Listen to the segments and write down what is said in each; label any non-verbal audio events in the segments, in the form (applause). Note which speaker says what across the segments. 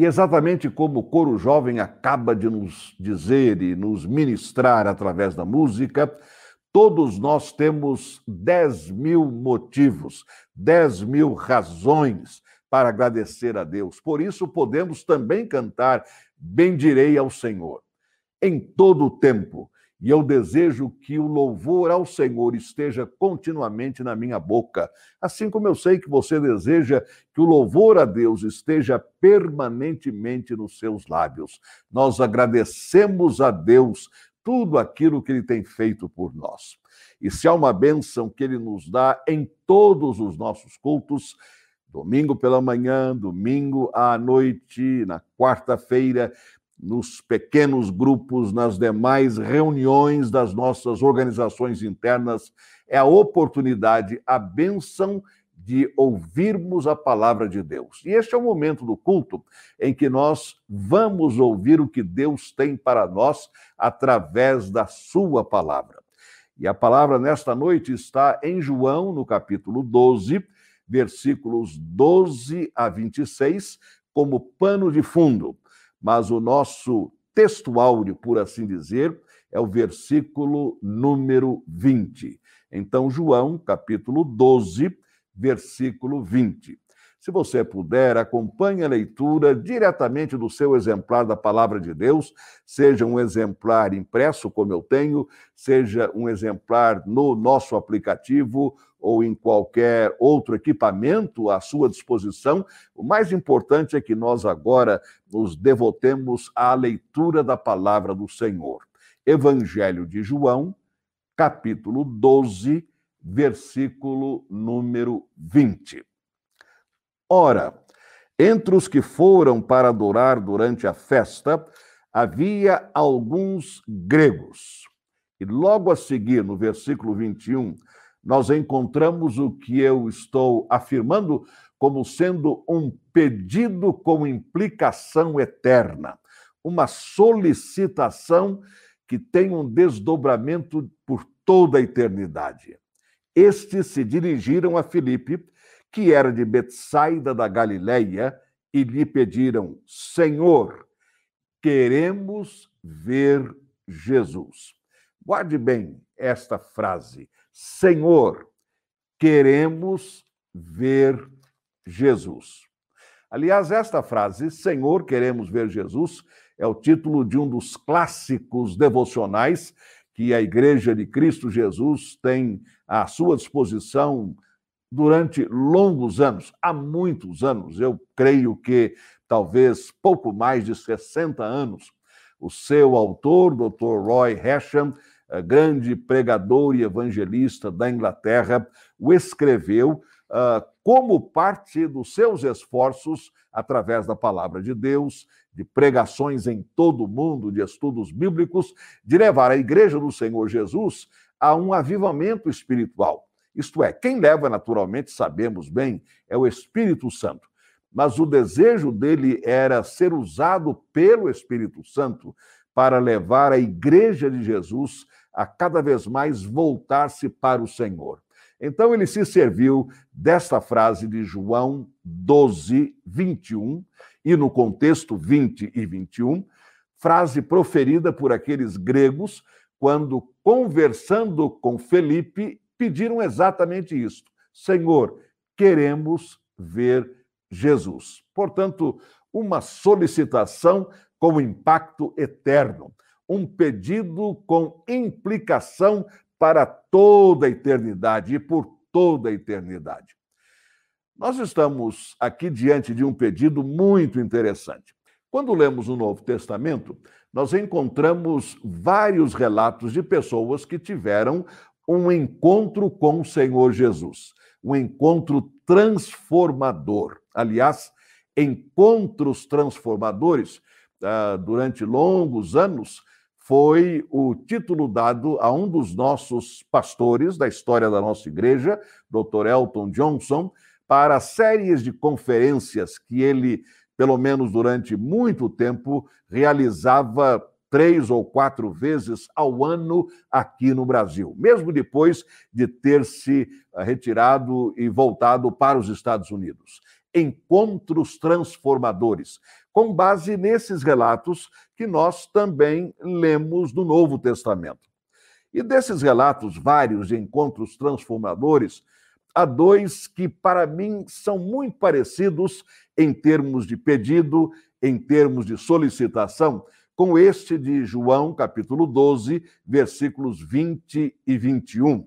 Speaker 1: E exatamente como o coro jovem acaba de nos dizer e nos ministrar através da música, todos nós temos 10 mil motivos, 10 mil razões para agradecer a Deus. Por isso, podemos também cantar Bendirei ao Senhor em todo o tempo. E eu desejo que o louvor ao Senhor esteja continuamente na minha boca, assim como eu sei que você deseja que o louvor a Deus esteja permanentemente nos seus lábios. Nós agradecemos a Deus tudo aquilo que ele tem feito por nós. E se há uma bênção que ele nos dá em todos os nossos cultos, domingo pela manhã, domingo à noite, na quarta-feira, nos pequenos grupos, nas demais reuniões das nossas organizações internas, é a oportunidade, a benção de ouvirmos a palavra de Deus. E este é o momento do culto em que nós vamos ouvir o que Deus tem para nós através da sua palavra. E a palavra nesta noite está em João, no capítulo 12, versículos 12 a 26, como pano de fundo mas o nosso textuário, por assim dizer, é o versículo número 20. Então, João, capítulo 12, versículo 20. Se você puder, acompanhe a leitura diretamente do seu exemplar da Palavra de Deus, seja um exemplar impresso, como eu tenho, seja um exemplar no nosso aplicativo ou em qualquer outro equipamento à sua disposição. O mais importante é que nós agora nos devotemos à leitura da palavra do Senhor. Evangelho de João, capítulo 12, versículo número 20. Ora, entre os que foram para adorar durante a festa, havia alguns gregos. E logo a seguir, no versículo 21, nós encontramos o que eu estou afirmando como sendo um pedido com implicação eterna, uma solicitação que tem um desdobramento por toda a eternidade. Estes se dirigiram a Filipe que era de Betsaida da Galileia, e lhe pediram: Senhor, queremos ver Jesus. Guarde bem esta frase: Senhor, queremos ver Jesus. Aliás, esta frase, Senhor, queremos ver Jesus, é o título de um dos clássicos devocionais que a Igreja de Cristo Jesus tem à sua disposição durante longos anos, há muitos anos, eu creio que talvez pouco mais de 60 anos, o seu autor, Dr. Roy Hesham, eh, grande pregador e evangelista da Inglaterra, o escreveu uh, como parte dos seus esforços, através da palavra de Deus, de pregações em todo o mundo, de estudos bíblicos, de levar a Igreja do Senhor Jesus a um avivamento espiritual. Isto é, quem leva naturalmente, sabemos bem, é o Espírito Santo. Mas o desejo dele era ser usado pelo Espírito Santo para levar a igreja de Jesus a cada vez mais voltar-se para o Senhor. Então ele se serviu desta frase de João 12, 21, e no contexto 20 e 21, frase proferida por aqueles gregos quando, conversando com Felipe, pediram exatamente isto: Senhor, queremos ver Jesus. Portanto, uma solicitação com impacto eterno, um pedido com implicação para toda a eternidade e por toda a eternidade. Nós estamos aqui diante de um pedido muito interessante. Quando lemos o Novo Testamento, nós encontramos vários relatos de pessoas que tiveram um encontro com o Senhor Jesus, um encontro transformador. Aliás, encontros transformadores, ah, durante longos anos, foi o título dado a um dos nossos pastores da história da nossa igreja, Dr. Elton Johnson, para séries de conferências que ele, pelo menos durante muito tempo, realizava três ou quatro vezes ao ano aqui no Brasil, mesmo depois de ter se eh, retirado e voltado para os Estados Unidos. encontros transformadores, com base nesses relatos que nós também lemos no Novo Testamento. E desses relatos vários de encontros transformadores, há dois que, para mim, são muito parecidos em termos de pedido, em termos de solicitação, com este de João, capítulo 12, versículos 20 e 21.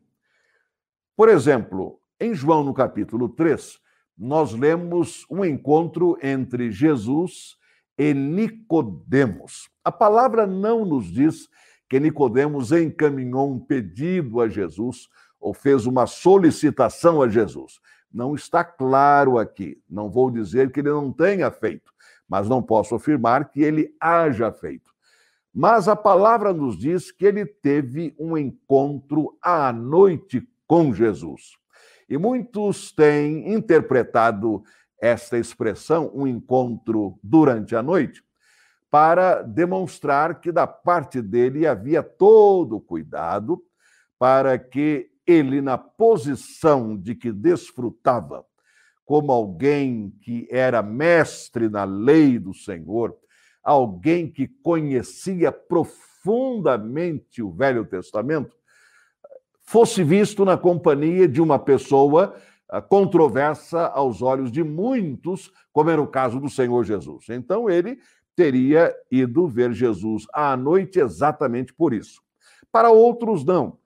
Speaker 1: Por exemplo, em João, no capítulo 3, nós lemos um encontro entre Jesus e Nicodemos. A palavra não nos diz que Nicodemos encaminhou um pedido a Jesus ou fez uma solicitação a Jesus. Não está claro aqui. Não vou dizer que ele não tenha feito, mas não posso afirmar que ele haja feito. Mas a palavra nos diz que ele teve um encontro à noite com Jesus. E muitos têm interpretado esta expressão, um encontro durante a noite, para demonstrar que da parte dele havia todo o cuidado para que ele, na posição de que desfrutava, como alguém que era mestre na lei do Senhor, alguém que conhecia profundamente o Velho Testamento, fosse visto na companhia de uma pessoa ah, controversa aos olhos de muitos, como era o caso do Senhor Jesus. Então ele teria ido ver Jesus à noite exatamente por isso. Para outros, não.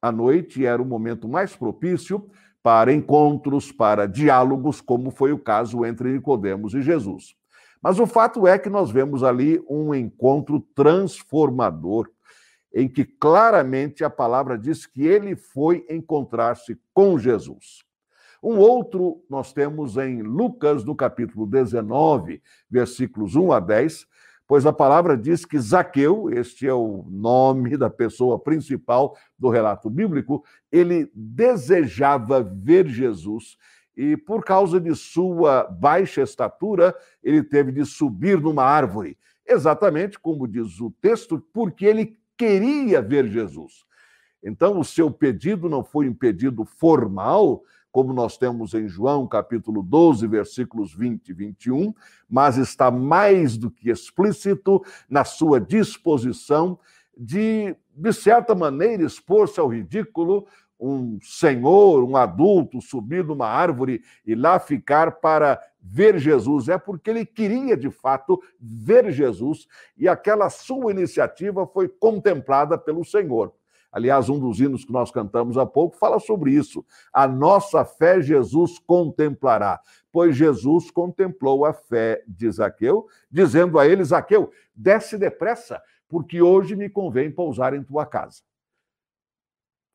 Speaker 1: A noite era o momento mais propício para encontros, para diálogos, como foi o caso entre Nicodemos e Jesus. Mas o fato é que nós vemos ali um encontro transformador, em que claramente a palavra diz que ele foi encontrar-se com Jesus. Um outro nós temos em Lucas, no capítulo 19, versículos 1 a 10, pois a palavra diz que Zaqueu, este é o nome da pessoa principal do relato bíblico, ele desejava ver Jesus e, por causa de sua baixa estatura, ele teve de subir numa árvore. Exatamente como diz o texto, porque ele queria ver Jesus. Então, o seu pedido não foi um pedido formal, como nós temos em João, capítulo 12, versículos 20 e 21, mas está mais do que explícito na sua disposição de, de certa maneira, expor-se ao ridículo, um senhor, um adulto, subir numa árvore e lá ficar para ver Jesus. É porque ele queria, de fato, ver Jesus e aquela sua iniciativa foi contemplada pelo Senhor. Aliás, um dos hinos que nós cantamos há pouco fala sobre isso. A nossa fé Jesus contemplará, pois Jesus contemplou a fé de Zaqueu, dizendo a ele: Zaqueu, desce depressa, porque hoje me convém pousar em tua casa.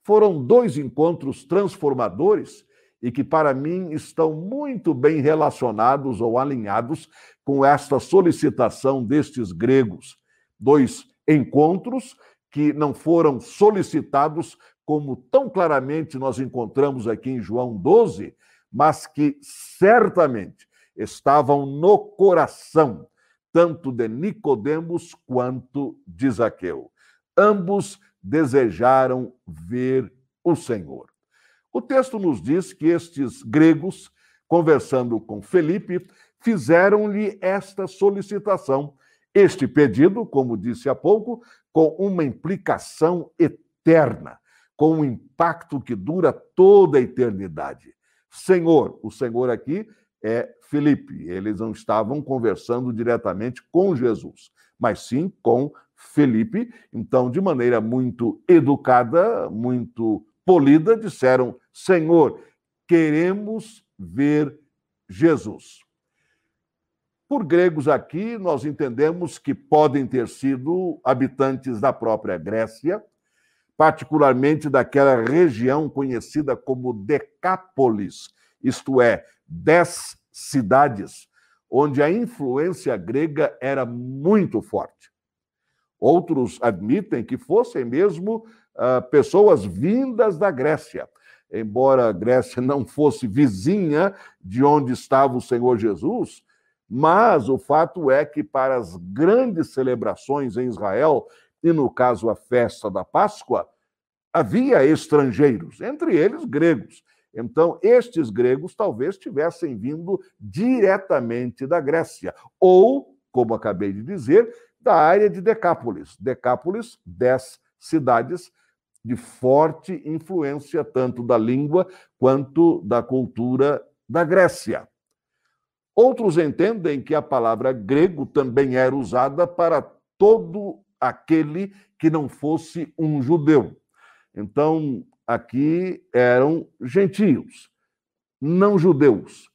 Speaker 1: Foram dois encontros transformadores e que, para mim, estão muito bem relacionados ou alinhados com esta solicitação destes gregos. Dois encontros que não foram solicitados, como tão claramente nós encontramos aqui em João 12, mas que certamente estavam no coração tanto de Nicodemos quanto de Zaqueu. Ambos desejaram ver o Senhor. O texto nos diz que estes gregos, conversando com Felipe, fizeram-lhe esta solicitação, este pedido, como disse há pouco, com uma implicação eterna, com um impacto que dura toda a eternidade. Senhor, o Senhor aqui é Felipe. Eles não estavam conversando diretamente com Jesus, mas sim com Felipe. Então, de maneira muito educada, muito polida, disseram: Senhor, queremos ver Jesus. Por gregos aqui, nós entendemos que podem ter sido habitantes da própria Grécia, particularmente daquela região conhecida como Decápolis, isto é, dez cidades, onde a influência grega era muito forte. Outros admitem que fossem mesmo uh, pessoas vindas da Grécia. Embora a Grécia (laughs) não fosse vizinha de onde estava o Senhor Jesus, mas o fato é que para as grandes celebrações em Israel, e no caso a festa da Páscoa, havia estrangeiros, entre eles gregos. Então, estes gregos talvez tivessem vindo diretamente da Grécia, ou, como acabei de dizer, da área de Decápolis. Decápolis, dez cidades de forte influência tanto da língua quanto da cultura da Grécia. Outros entendem que a palavra grego também era usada para todo aquele que não fosse um judeu. Então, aqui eram gentios, não judeus,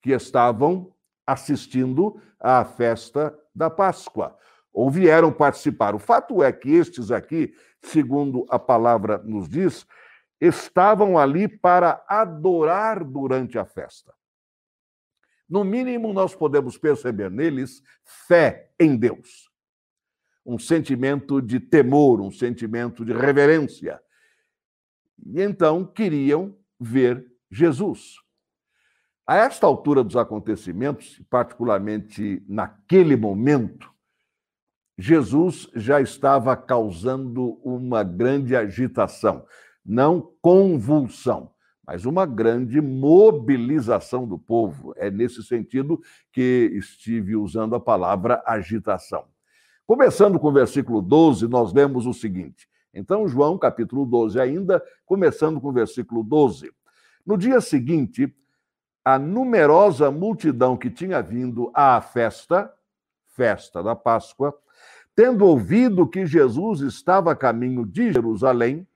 Speaker 1: que estavam assistindo à festa da Páscoa, ou vieram participar. O fato é que estes aqui segundo a palavra nos diz, estavam ali para adorar durante a festa. No mínimo, nós podemos perceber neles fé em Deus, um sentimento de temor, um sentimento de reverência. E então queriam ver Jesus. A esta altura dos acontecimentos, particularmente naquele momento, Jesus já estava causando uma grande agitação, não convulsão, mas uma grande mobilização do povo. É nesse sentido que estive usando a palavra agitação. Começando com o versículo 12, nós lemos o seguinte. Então, João, capítulo 12, ainda, começando com o versículo 12. No dia seguinte, a numerosa multidão que tinha vindo à festa, festa da Páscoa, Tendo ouvido que Jesus estava a caminho de Jerusalém,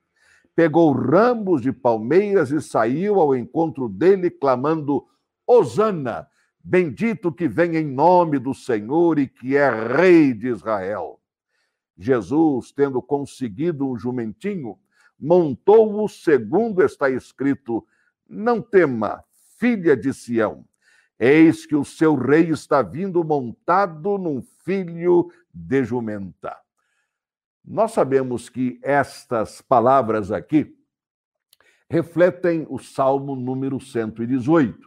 Speaker 1: pegou ramos de palmeiras e saiu ao encontro dele, clamando: Hosana, bendito que vem em nome do Senhor e que é Rei de Israel. Jesus, tendo conseguido um jumentinho, montou-o segundo está escrito: Não tema, filha de Sião. Eis que o seu rei está vindo montado num filho de jumenta. Nós sabemos que estas palavras aqui refletem o Salmo número 118,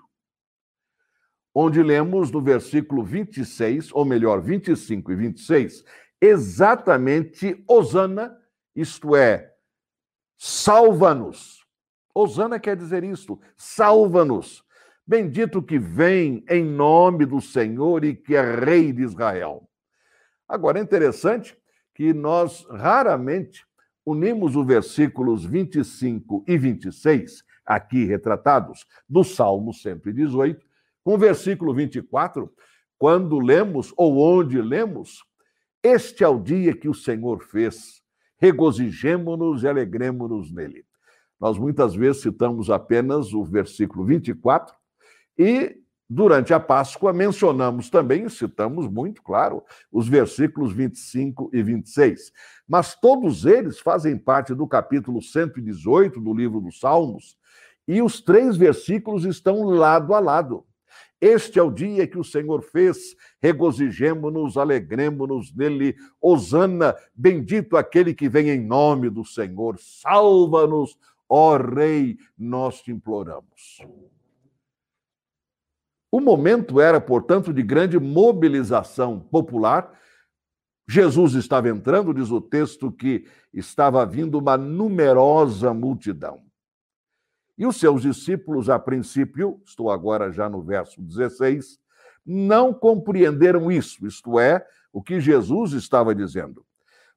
Speaker 1: onde lemos no versículo 26, ou melhor, 25 e 26, exatamente Osana, isto é, salva-nos. Osana quer dizer isto, salva-nos. Bendito que vem em nome do Senhor e que é Rei de Israel. Agora, é interessante que nós raramente unimos os versículos 25 e 26, aqui retratados, do Salmo 118, com o versículo 24, quando lemos, ou onde lemos, este é o dia que o Senhor fez, regozijemo-nos e alegremos-nos nele. Nós muitas vezes citamos apenas o versículo 24 e Durante a Páscoa, mencionamos também, citamos muito, claro, os versículos 25 e 26. Mas todos eles fazem parte do capítulo 118 do livro dos Salmos, e os três versículos estão lado a lado. Este é o dia que o Senhor fez, regozijemo-nos, alegremo-nos nele. Osana, bendito aquele que vem em nome do Senhor. Salva-nos, ó Rei, nós te imploramos. O momento era, portanto, de grande mobilização popular. Jesus estava entrando, diz o texto, que estava vindo uma numerosa multidão. E os seus discípulos, a princípio, estou agora já no verso 16, não compreenderam isso, isto é, o que Jesus estava dizendo.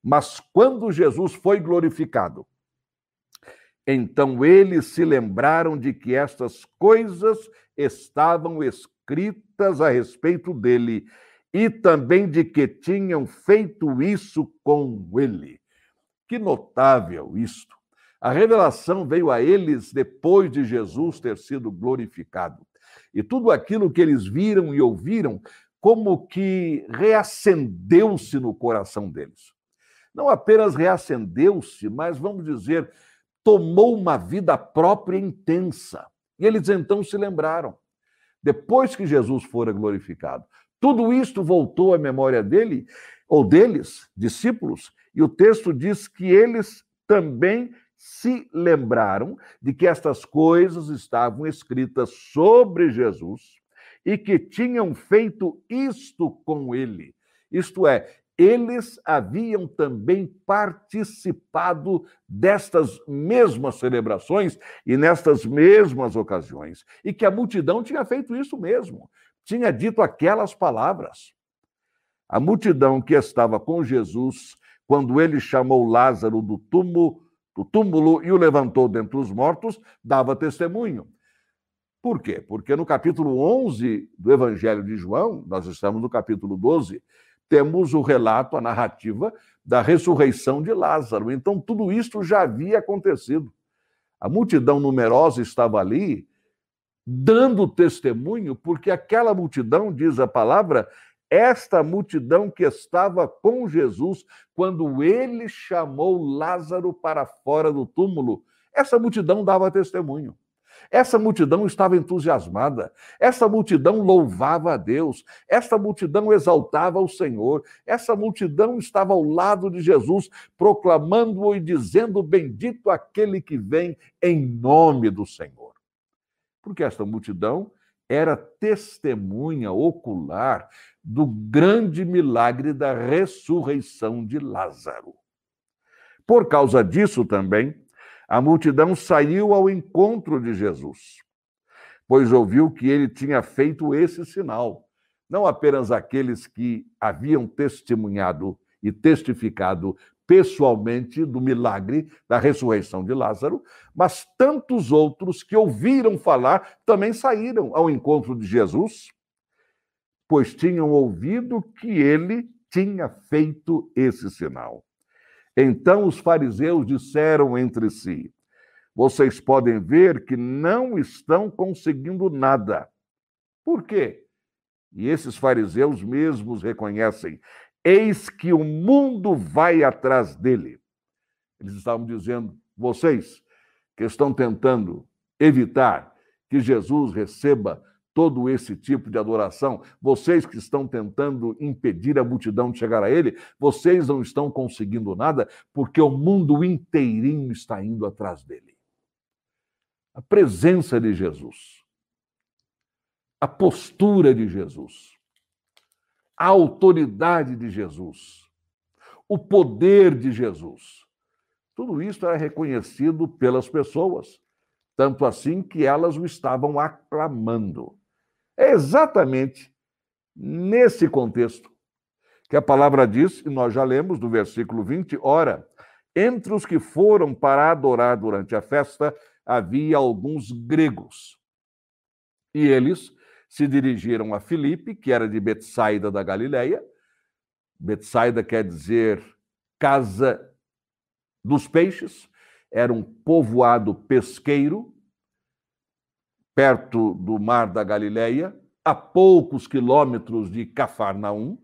Speaker 1: Mas quando Jesus foi glorificado, então eles se lembraram de que estas coisas estavam escritas a respeito dele e também de que tinham feito isso com ele. Que notável isto! A revelação veio a eles depois de Jesus ter sido glorificado. E tudo aquilo que eles viram e ouviram, como que reacendeu-se no coração deles. Não apenas reacendeu-se, mas vamos dizer, tomou uma vida própria intensa. E eles então se lembraram, depois que Jesus fora glorificado. Tudo isto voltou à memória dele, ou deles, discípulos, e o texto diz que eles também se lembraram de que estas coisas estavam escritas sobre Jesus e que tinham feito isto com ele. Isto é, eles haviam também participado destas mesmas celebrações e nestas mesmas ocasiões, e que a multidão tinha feito isso mesmo, tinha dito aquelas palavras. A multidão que estava com Jesus, quando ele chamou Lázaro do túmulo, do túmulo e o levantou dentre os mortos, dava testemunho. Por quê? Porque no capítulo 11 do Evangelho de João, nós estamos no capítulo 12, temos o relato, a narrativa da ressurreição de Lázaro. Então, tudo isso já havia acontecido. A multidão numerosa estava ali, dando testemunho, porque aquela multidão, diz a palavra, esta multidão que estava com Jesus quando ele chamou Lázaro para fora do túmulo, essa multidão dava testemunho. Essa multidão estava entusiasmada, essa multidão louvava a Deus, essa multidão exaltava o Senhor, essa multidão estava ao lado de Jesus, proclamando-o e dizendo: Bendito aquele que vem em nome do Senhor. Porque esta multidão era testemunha ocular do grande milagre da ressurreição de Lázaro. Por causa disso também, a multidão saiu ao encontro de Jesus, pois ouviu que ele tinha feito esse sinal. Não apenas aqueles que haviam testemunhado e testificado pessoalmente do milagre da ressurreição de Lázaro, mas tantos outros que ouviram falar também saíram ao encontro de Jesus, pois tinham ouvido que ele tinha feito esse sinal. Então os fariseus disseram entre si: Vocês podem ver que não estão conseguindo nada. Por quê? E esses fariseus mesmos reconhecem: Eis que o mundo vai atrás dele. Eles estavam dizendo: Vocês que estão tentando evitar que Jesus receba todo esse tipo de adoração, vocês que estão tentando impedir a multidão de chegar a ele, vocês não estão conseguindo nada, porque o mundo inteirinho está indo atrás dele. A presença de Jesus, a postura de Jesus, a autoridade de Jesus, o poder de Jesus, tudo isso era reconhecido pelas pessoas, tanto assim que elas o estavam aclamando. É exatamente nesse contexto que a palavra diz, e nós já lemos do versículo 20: ora, entre os que foram para adorar durante a festa havia alguns gregos. E eles se dirigiram a Filipe, que era de Betsaida da Galileia. Betsaida quer dizer casa dos peixes, era um povoado pesqueiro perto do mar da Galileia, a poucos quilômetros de Cafarnaum.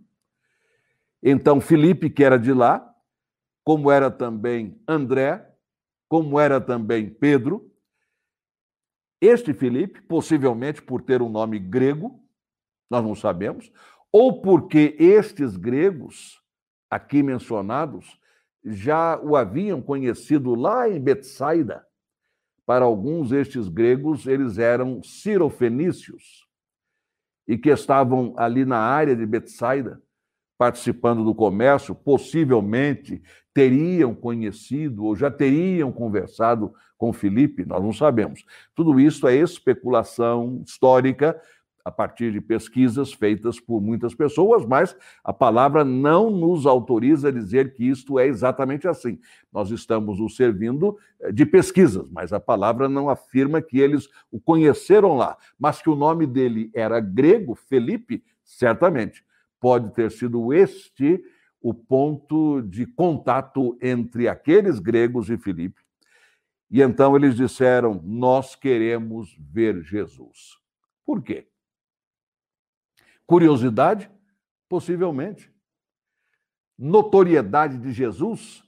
Speaker 1: Então, Filipe, que era de lá, como era também André, como era também Pedro, este Filipe, possivelmente por ter um nome grego, nós não sabemos, ou porque estes gregos aqui mencionados já o haviam conhecido lá em Betsaida, para alguns, estes gregos, eles eram cirofenícios e que estavam ali na área de Betsaida, participando do comércio, possivelmente teriam conhecido ou já teriam conversado com Filipe, nós não sabemos. Tudo isso é especulação histórica a partir de pesquisas feitas por muitas pessoas, mas a palavra não nos autoriza a dizer que isto é exatamente assim. Nós estamos nos servindo eh, de pesquisas, mas a palavra não afirma que eles o conheceram lá, mas que o nome dele era grego, Felipe, certamente. Pode ter sido este o ponto de contato entre aqueles gregos e Filipe. E então eles disseram: Nós queremos ver Jesus. Por quê? Curiosidade? Possivelmente. Notoriedade de Jesus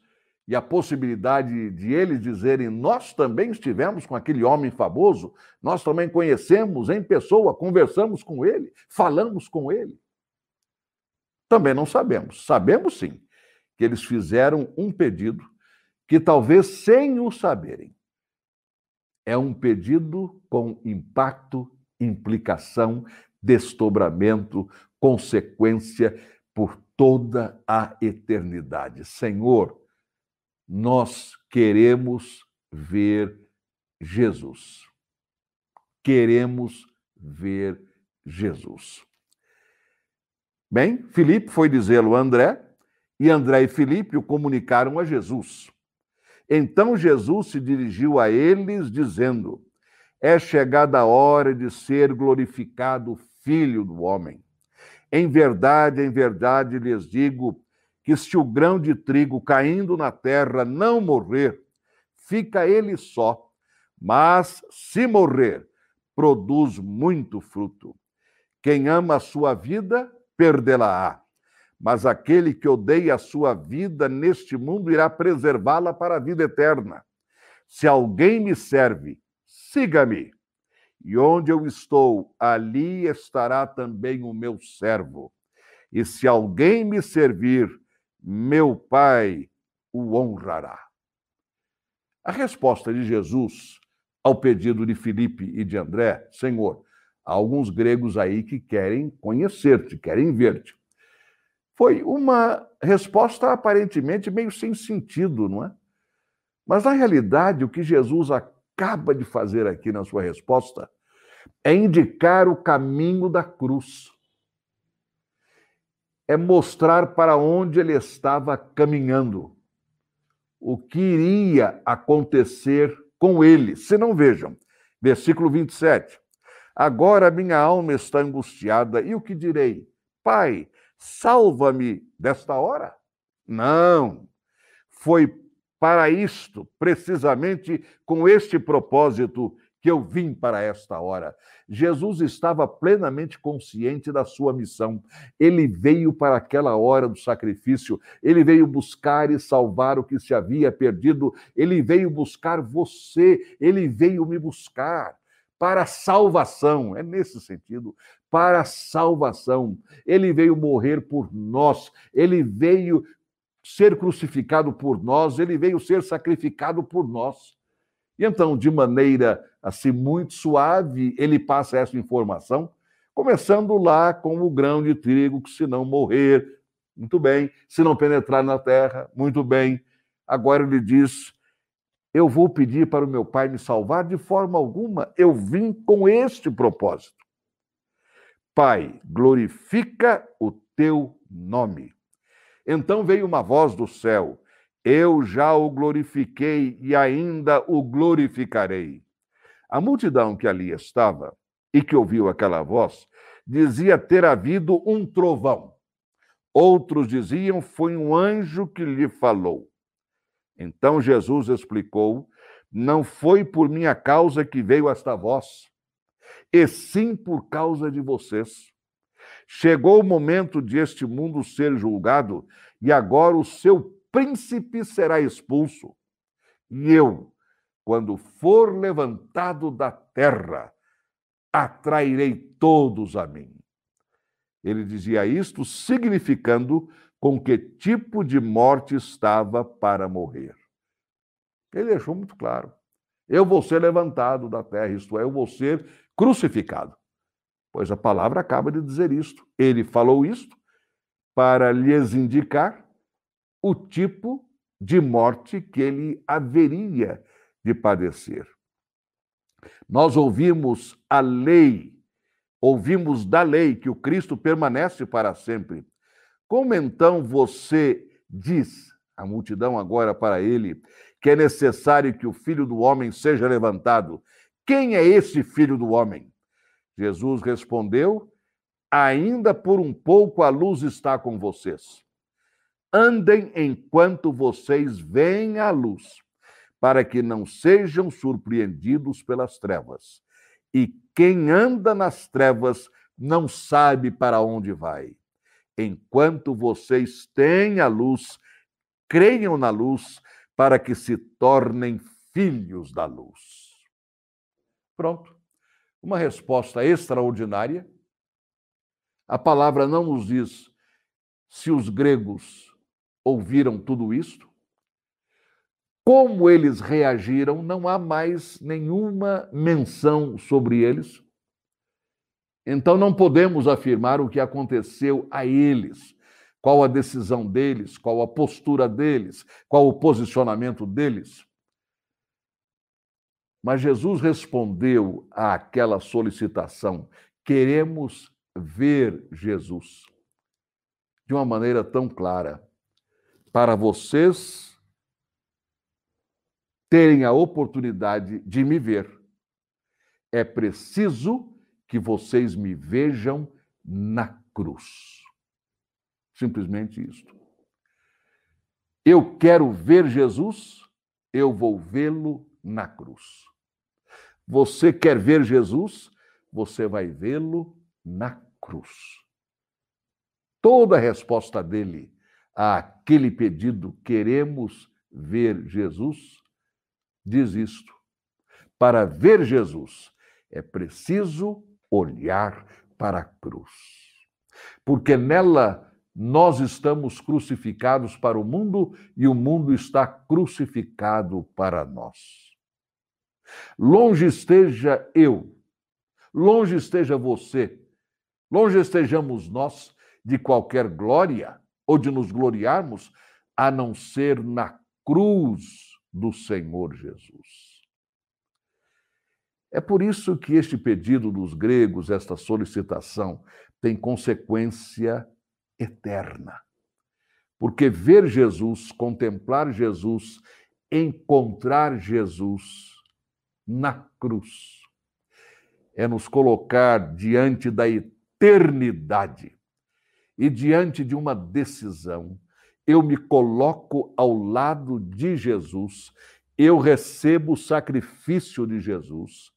Speaker 1: e a possibilidade de eles dizerem: Nós também estivemos com aquele homem famoso, nós também conhecemos em pessoa, conversamos com ele, falamos com ele. Também não sabemos. Sabemos sim que eles fizeram um pedido que talvez sem o saberem. É um pedido com impacto, implicação desdobramento, consequência por toda a eternidade. Senhor, nós queremos ver Jesus. Queremos ver Jesus. Bem, Filipe foi dizê-lo a André, e André e Filipe o comunicaram a Jesus. Então Jesus se dirigiu a eles, dizendo: É chegada a hora de ser glorificado o Filho do Homem. Em verdade, em verdade lhes digo que se o grão de trigo caindo na terra não morrer, fica ele só, mas se morrer, produz muito fruto. Quem ama a sua vida, perdê-la-á. Mas aquele que odeia a sua vida neste mundo irá preservá-la para a vida eterna. Se alguém me serve, siga-me. E onde eu estou, ali estará também o meu servo. E se alguém me servir, meu Pai o honrará. A resposta de Jesus ao pedido de Filipe e de André, Senhor, há alguns gregos aí que querem conhecer-te, querem ver-te. Foi uma resposta aparentemente meio sem sentido, não é? Mas na realidade, o que Jesus acaba de fazer aqui na sua resposta é indicar o caminho da cruz. É mostrar para onde ele estava caminhando. O que iria acontecer com ele. Se não vejam, versículo 27. Agora minha alma está angustiada, e o que direi? Pai, salva-me desta hora? Não. Foi para isto, precisamente com este propósito, que eu vim para esta hora. Jesus estava plenamente consciente da sua missão. Ele veio para aquela hora do sacrifício, ele veio buscar e salvar o que se havia perdido, ele veio buscar você, ele veio me buscar para salvação. É nesse sentido, para salvação. Ele veio morrer por nós, ele veio ser crucificado por nós, ele veio ser sacrificado por nós. E então, de maneira assim muito suave, ele passa essa informação, começando lá com o grão de trigo que se não morrer, muito bem, se não penetrar na terra, muito bem. Agora ele diz: Eu vou pedir para o meu pai me salvar de forma alguma, eu vim com este propósito. Pai, glorifica o teu nome. Então veio uma voz do céu: Eu já o glorifiquei e ainda o glorificarei. A multidão que ali estava e que ouviu aquela voz dizia ter havido um trovão. Outros diziam foi um anjo que lhe falou. Então Jesus explicou: Não foi por minha causa que veio esta voz, e sim por causa de vocês. Chegou o momento de este mundo ser julgado, e agora o seu príncipe será expulso. E eu, quando for levantado da terra, atrairei todos a mim. Ele dizia isto significando com que tipo de morte estava para morrer. Ele deixou muito claro. Eu vou ser levantado da terra, isto é, eu vou ser crucificado. Pois a palavra acaba de dizer isto. Ele falou isto para lhes indicar o tipo de morte que ele haveria de padecer. Nós ouvimos a lei, ouvimos da lei que o Cristo permanece para sempre. Como então você diz, a multidão agora para ele, que é necessário que o filho do homem seja levantado? Quem é esse filho do homem? Jesus respondeu: Ainda por um pouco a luz está com vocês. Andem enquanto vocês veem a luz, para que não sejam surpreendidos pelas trevas. E quem anda nas trevas não sabe para onde vai. Enquanto vocês têm a luz, creiam na luz, para que se tornem filhos da luz. Pronto uma resposta extraordinária. A palavra não nos diz se os gregos ouviram tudo isto. Como eles reagiram, não há mais nenhuma menção sobre eles. Então não podemos afirmar o que aconteceu a eles, qual a decisão deles, qual a postura deles, qual o posicionamento deles. Mas Jesus respondeu àquela solicitação: queremos ver Jesus. De uma maneira tão clara. Para vocês terem a oportunidade de me ver, é preciso que vocês me vejam na cruz. Simplesmente isto. Eu quero ver Jesus, eu vou vê-lo na cruz. Você quer ver Jesus? Você vai vê-lo na cruz. Toda a resposta dele àquele pedido, queremos ver Jesus, diz isto. Para ver Jesus, é preciso olhar para a cruz. Porque nela nós estamos crucificados para o mundo e o mundo está crucificado para nós. Longe esteja eu, longe esteja você, longe estejamos nós de qualquer glória ou de nos gloriarmos, a não ser na cruz do Senhor Jesus. É por isso que este pedido dos gregos, esta solicitação, tem consequência eterna. Porque ver Jesus, contemplar Jesus, encontrar Jesus, na cruz. É nos colocar diante da eternidade e diante de uma decisão. Eu me coloco ao lado de Jesus, eu recebo o sacrifício de Jesus,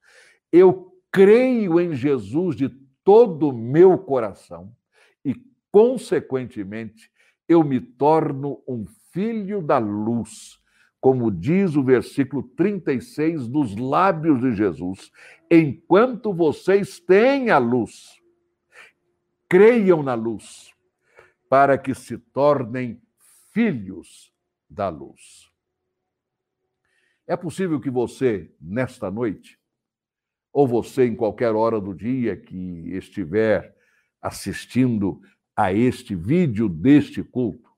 Speaker 1: eu creio em Jesus de todo o meu coração e, consequentemente, eu me torno um filho da luz como diz o versículo 36 dos lábios de Jesus, enquanto vocês têm a luz, creiam na luz, para que se tornem filhos da luz. É possível que você, nesta noite, ou você em qualquer hora do dia que estiver assistindo a este vídeo deste culto,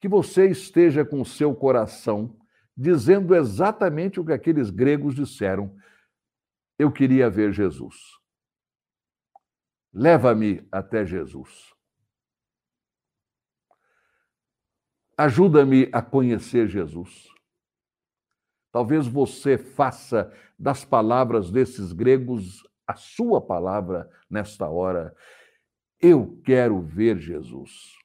Speaker 1: que você esteja com seu coração dizendo exatamente o que aqueles gregos disseram. Eu queria ver Jesus. Leva-me até Jesus. Ajuda-me a conhecer Jesus. Talvez você faça das palavras desses gregos a sua palavra nesta hora. Eu quero ver Jesus.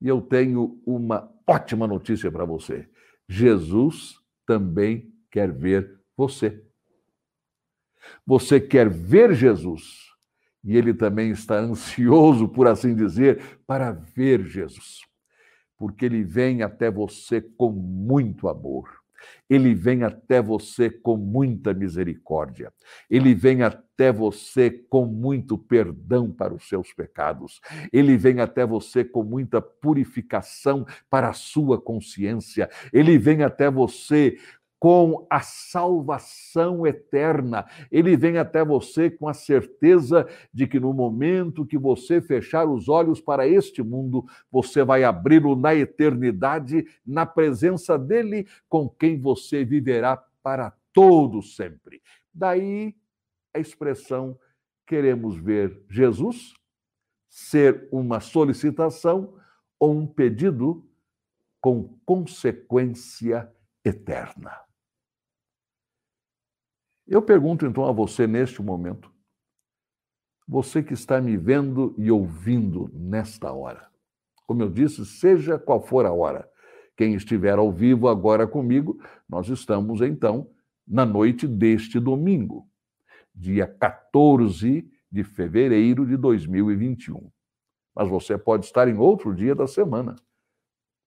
Speaker 1: E eu tenho uma ótima notícia para você. Jesus também quer ver você. Você quer ver Jesus e ele também está ansioso, por assim dizer, para ver Jesus, porque ele vem até você com muito amor. Ele vem até você com muita misericórdia. Ele vem até você com muito perdão para os seus pecados. Ele vem até você com muita purificação para a sua consciência. Ele vem até você com a salvação eterna. Ele vem até você com a certeza de que no momento que você fechar os olhos para este mundo, você vai abri-lo na eternidade, na presença dele, com quem você viverá para todo sempre. Daí a expressão queremos ver Jesus ser uma solicitação ou um pedido com consequência eterna. Eu pergunto então a você neste momento, você que está me vendo e ouvindo nesta hora. Como eu disse, seja qual for a hora, quem estiver ao vivo agora comigo, nós estamos então na noite deste domingo, dia 14 de fevereiro de 2021. Mas você pode estar em outro dia da semana,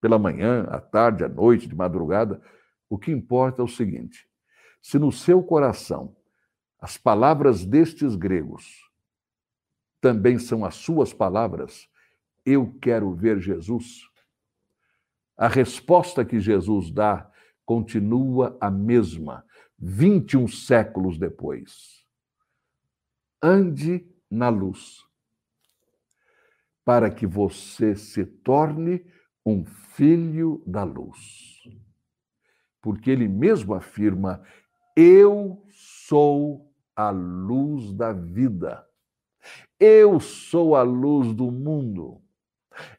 Speaker 1: pela manhã, à tarde, à noite, de madrugada. O que importa é o seguinte: se no seu coração as palavras destes gregos também são as suas palavras, eu quero ver Jesus. A resposta que Jesus dá continua a mesma, 21 séculos depois. Ande na luz. para que você se torne um filho da luz. Porque ele mesmo afirma: Eu sou a luz da vida. Eu sou a luz do mundo.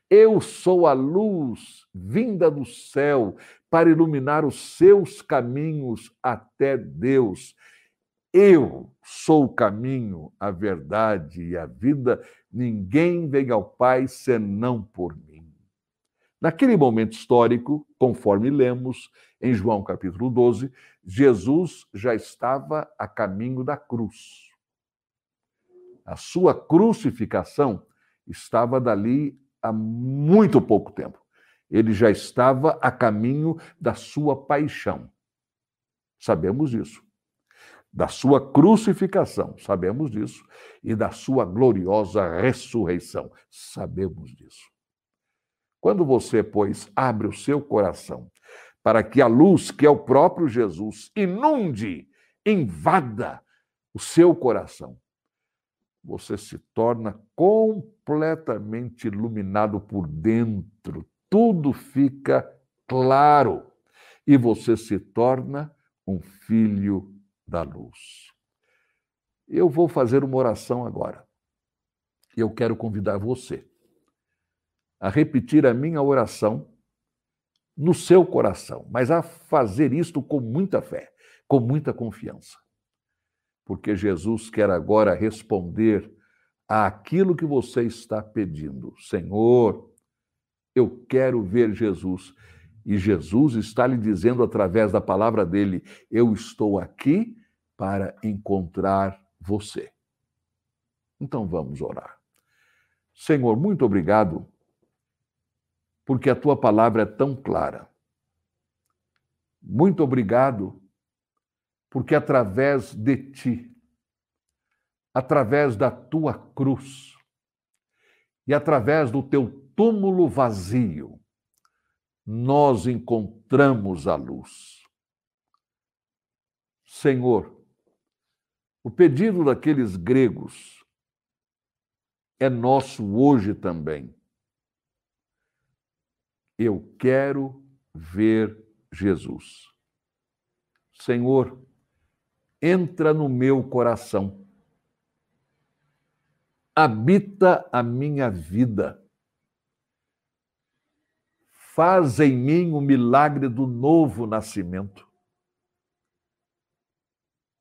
Speaker 1: Eu sou a luz vinda do céu para iluminar os seus caminhos até Deus. Eu sou o caminho, a verdade e a vida. Ninguém vem ao Pai senão por mim. Naquele momento histórico, conforme lemos em João capítulo 12, Jesus já estava a caminho da cruz. A sua crucificação estava dali há muito pouco tempo. Ele já estava a caminho da sua paixão. Sabemos disso da sua crucificação, sabemos disso, e da sua gloriosa ressurreição, sabemos disso. Quando você, pois, abre o seu coração para que a luz, que é o próprio Jesus, inunde, invada o seu coração, você se torna completamente iluminado por dentro, tudo fica claro e você se torna um filho da luz. Eu vou fazer uma oração agora. Eu quero convidar você a repetir a minha oração no seu coração, mas a fazer isto com muita fé, com muita confiança. Porque Jesus quer agora responder àquilo que você está pedindo. Senhor, eu quero ver Jesus. E Jesus está lhe dizendo através da palavra dele: Eu estou aqui para encontrar você. Então vamos orar. Senhor, muito obrigado, porque a tua palavra é tão clara. Muito obrigado, porque através de ti, através da tua cruz e através do teu túmulo vazio, nós encontramos a luz. Senhor, o pedido daqueles gregos é nosso hoje também. Eu quero ver Jesus. Senhor, entra no meu coração. Habita a minha vida. Faz em mim o milagre do novo nascimento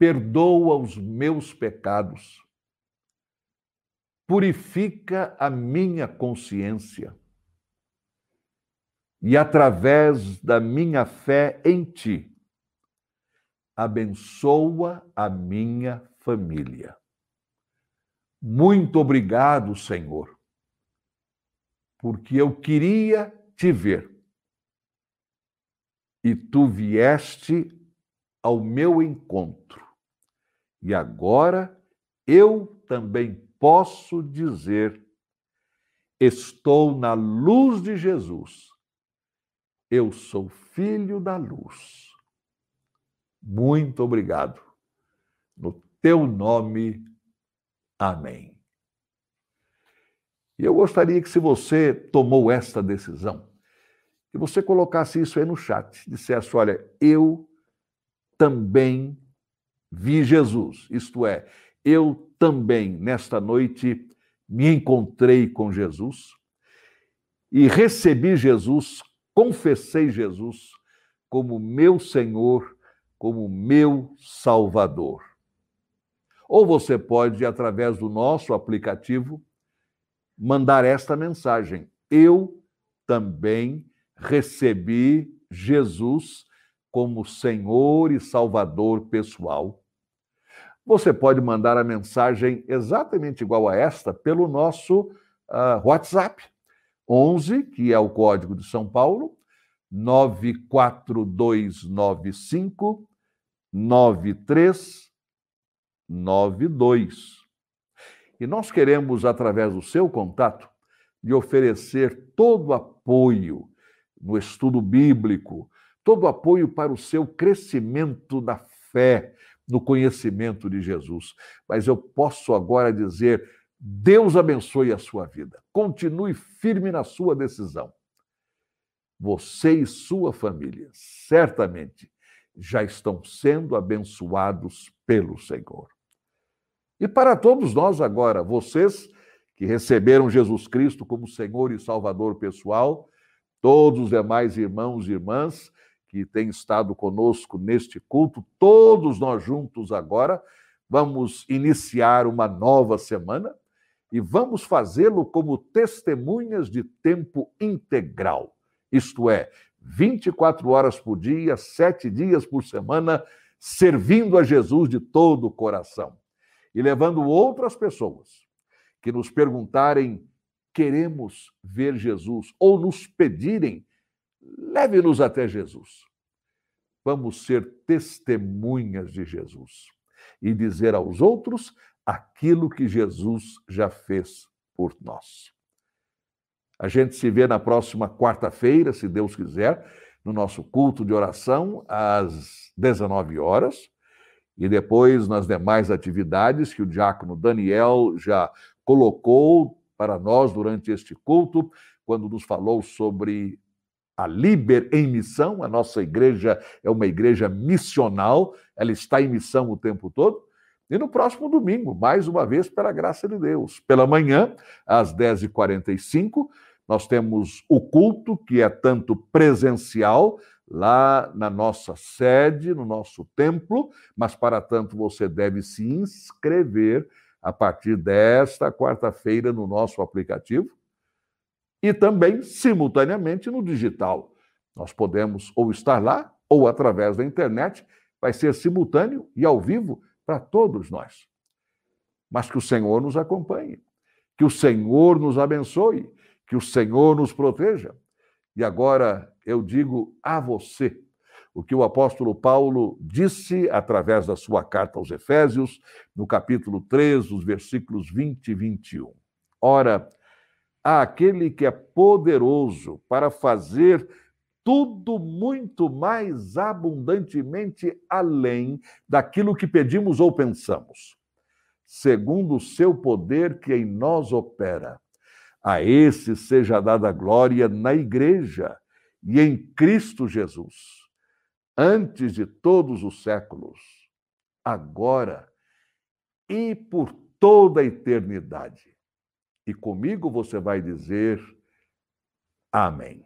Speaker 1: perdoa os meus pecados, purifica a minha consciência e, através da minha fé em Ti, abençoa a minha família. Muito obrigado, Senhor, porque eu queria te ver e tu vieste ao meu encontro e agora eu também posso dizer: estou na luz de Jesus. Eu sou filho da luz. Muito obrigado. No teu nome, amém. E eu gostaria que, se você tomou esta decisão, que você colocasse isso aí no chat, dissesse: olha, eu também vi Jesus, isto é, eu também, nesta noite, me encontrei com Jesus e recebi Jesus, confessei Jesus como meu Senhor, como meu Salvador. Ou você pode, através do nosso aplicativo, mandar esta mensagem: Eu também recebi Jesus como Senhor e Salvador pessoal. Você pode mandar a mensagem exatamente igual a esta pelo nosso uh, WhatsApp, 11, que é o código de São Paulo, 94295 9392. E nós queremos, através do seu contato, lhe oferecer todo o apoio no estudo bíblico, todo o apoio para o seu crescimento da fé, no conhecimento de Jesus. Mas eu posso agora dizer: Deus abençoe a sua vida. Continue firme na sua decisão. Você e sua família certamente já estão sendo abençoados pelo Senhor. E para todos nós agora, vocês que receberam Jesus Cristo como Senhor e Salvador pessoal, todos os demais irmãos e irmãs que têm estado conosco neste culto, todos nós juntos agora, vamos iniciar uma nova semana e vamos fazê-lo como testemunhas de tempo integral, isto é, 24 horas por dia, sete dias por semana, servindo a Jesus de todo o coração. E levando outras pessoas que nos perguntarem: queremos ver Jesus, ou nos pedirem, leve-nos até Jesus. Vamos ser testemunhas de Jesus e dizer aos outros aquilo que Jesus já fez por nós. A gente se vê na próxima quarta-feira, se Deus quiser, no nosso culto de oração, às 19 horas, e depois nas demais atividades que o diácono Daniel já colocou para nós durante este culto, quando nos falou sobre a Liber em missão. A nossa igreja é uma igreja missional, ela está em missão o tempo todo. E no próximo domingo, mais uma vez, pela graça de Deus, pela manhã, às 10h45, nós temos o culto, que é tanto presencial, lá na nossa sede, no nosso templo, mas para tanto você deve se inscrever a partir desta quarta-feira no nosso aplicativo e também simultaneamente no digital. Nós podemos ou estar lá ou através da internet, vai ser simultâneo e ao vivo para todos nós. Mas que o Senhor nos acompanhe, que o Senhor nos abençoe que o Senhor nos proteja. E agora eu digo a você o que o apóstolo Paulo disse através da sua carta aos Efésios, no capítulo 3, os versículos 20 e 21. Ora, há aquele que é poderoso para fazer tudo muito mais abundantemente além daquilo que pedimos ou pensamos, segundo o seu poder que em nós opera. A esse seja dada glória na igreja e em Cristo Jesus, antes de todos os séculos, agora e por toda a eternidade. E comigo você vai dizer: Amém.